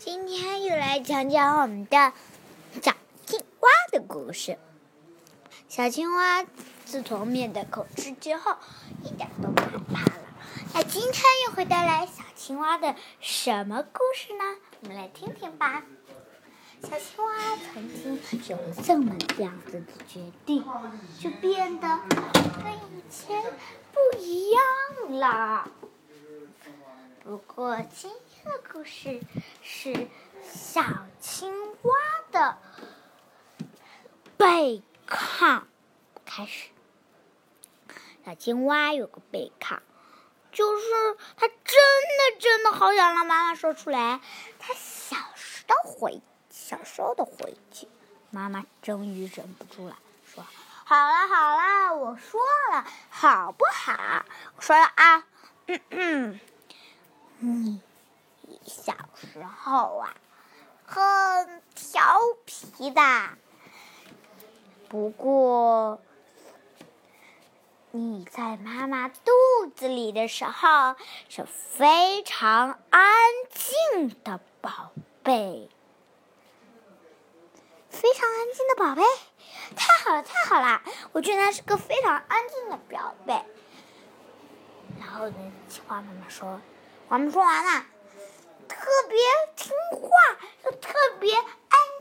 今天又来讲讲我们的小青蛙的故事。小青蛙自从面的口吃之后，一点都不害怕了。那今天又会带来小青蛙的什么故事呢？我们来听听吧。小青蛙曾经有了这么样子的决定，就变得跟以前不一样了。不过今天的故事是小青蛙的背抗开始。小青蛙有个背抗，就是它真的真的好想让妈妈说出来。它小时的回小时候的回忆，妈妈终于忍不住了，说：“好了好了，我说了，好不好？我说了啊，嗯嗯。”你小时候啊，很调皮的。不过你在妈妈肚子里的时候是非常安静的宝贝，非常安静的宝贝。太好了，太好了！我觉得是个非常安静的宝贝。然后呢，青蛙妈妈说。我们说完了，别听话又特别安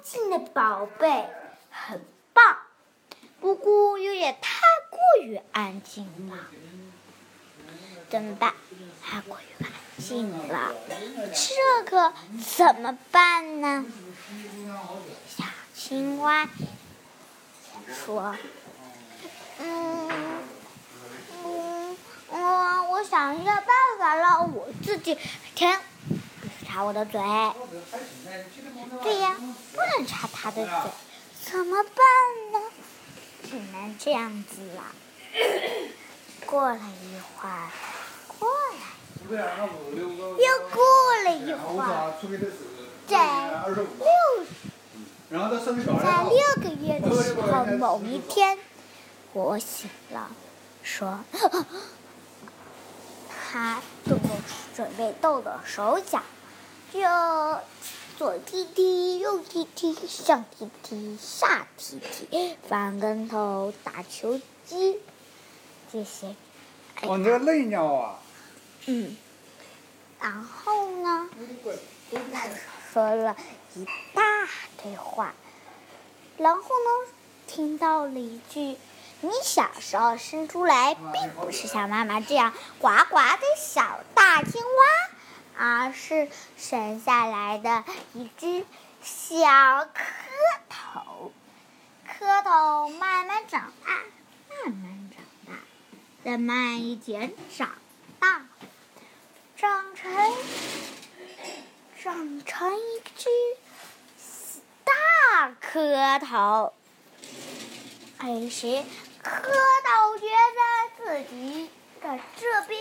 静的宝贝，很棒。不过有点太过于安静了，怎么办？太过于安静了，这可怎么办呢？小青蛙说：“嗯。”嗯我想一个办法让我自己听，插我的嘴。对呀，不能插他的嘴，怎么办呢？只能这样子了。过了一会儿，过了一会儿，又过了一会儿，在六，在六个月的时候，某一天，我醒了，说。他动动准备动动手脚，就左踢踢，右踢踢，上踢踢，下踢踢，翻跟头，打球机，这些。哦，你这个累鸟啊。嗯。然后呢？他说了一大堆话，然后呢，听到了一句。你小时候生出来并不是像妈妈这样呱呱的小大青蛙，而是生下来的一只小蝌蚪。蝌蚪慢慢长大，慢慢长大，再慢一点长大，长成长成一只大蝌蚪。而且。蝌蚪觉得自己的这边，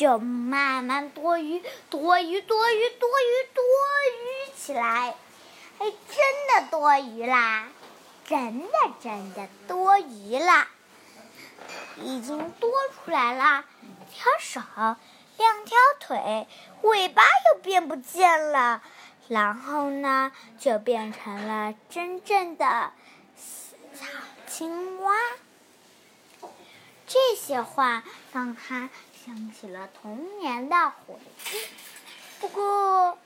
就慢慢多余、多余、多余、多余、多余起来。还真的多余啦，真的真的多余啦，已经多出来了，一条手、两条腿，尾巴又变不见了，然后呢，就变成了真正的。小青蛙，这些话让他想起了童年的回忆。不过，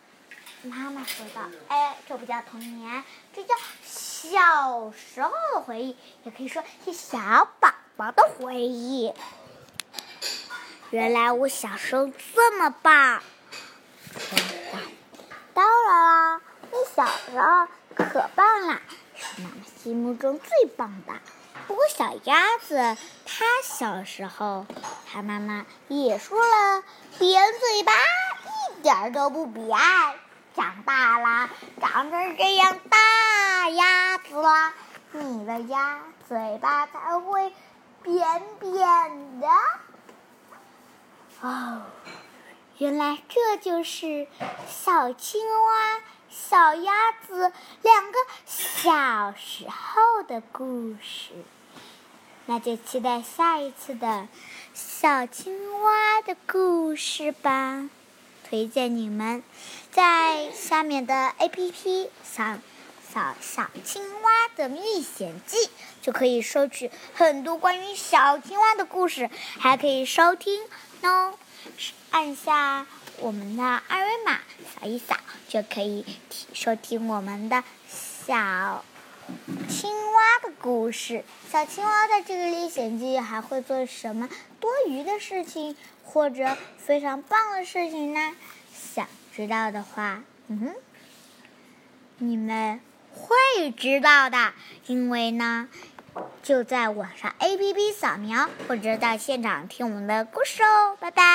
妈妈说道：“哎，这不叫童年，这叫小时候的回忆，也可以说是小宝宝的回忆。”原来我小时候这么棒！当然啦，你小时候可棒了。是妈妈心目中最棒的。不过小鸭子它小时候，它妈妈也说了，扁嘴巴一点都不扁。长大了，长成这样大鸭子了，你的鸭嘴巴才会扁扁的。哦，原来这就是小青蛙。小鸭子两个小时候的故事，那就期待下一次的小青蛙的故事吧。推。荐你们在下面的 APP 扫扫小青蛙的历险记，就可以收取很多关于小青蛙的故事，还可以收听哦。按下我们的二维码扫一扫，就可以收听我们的小。青蛙的故事，小青蛙在这个历险记还会做什么多余的事情，或者非常棒的事情呢？想知道的话，嗯哼，你们会知道的，因为呢，就在网上 APP 扫描，或者到现场听我们的故事哦。拜拜。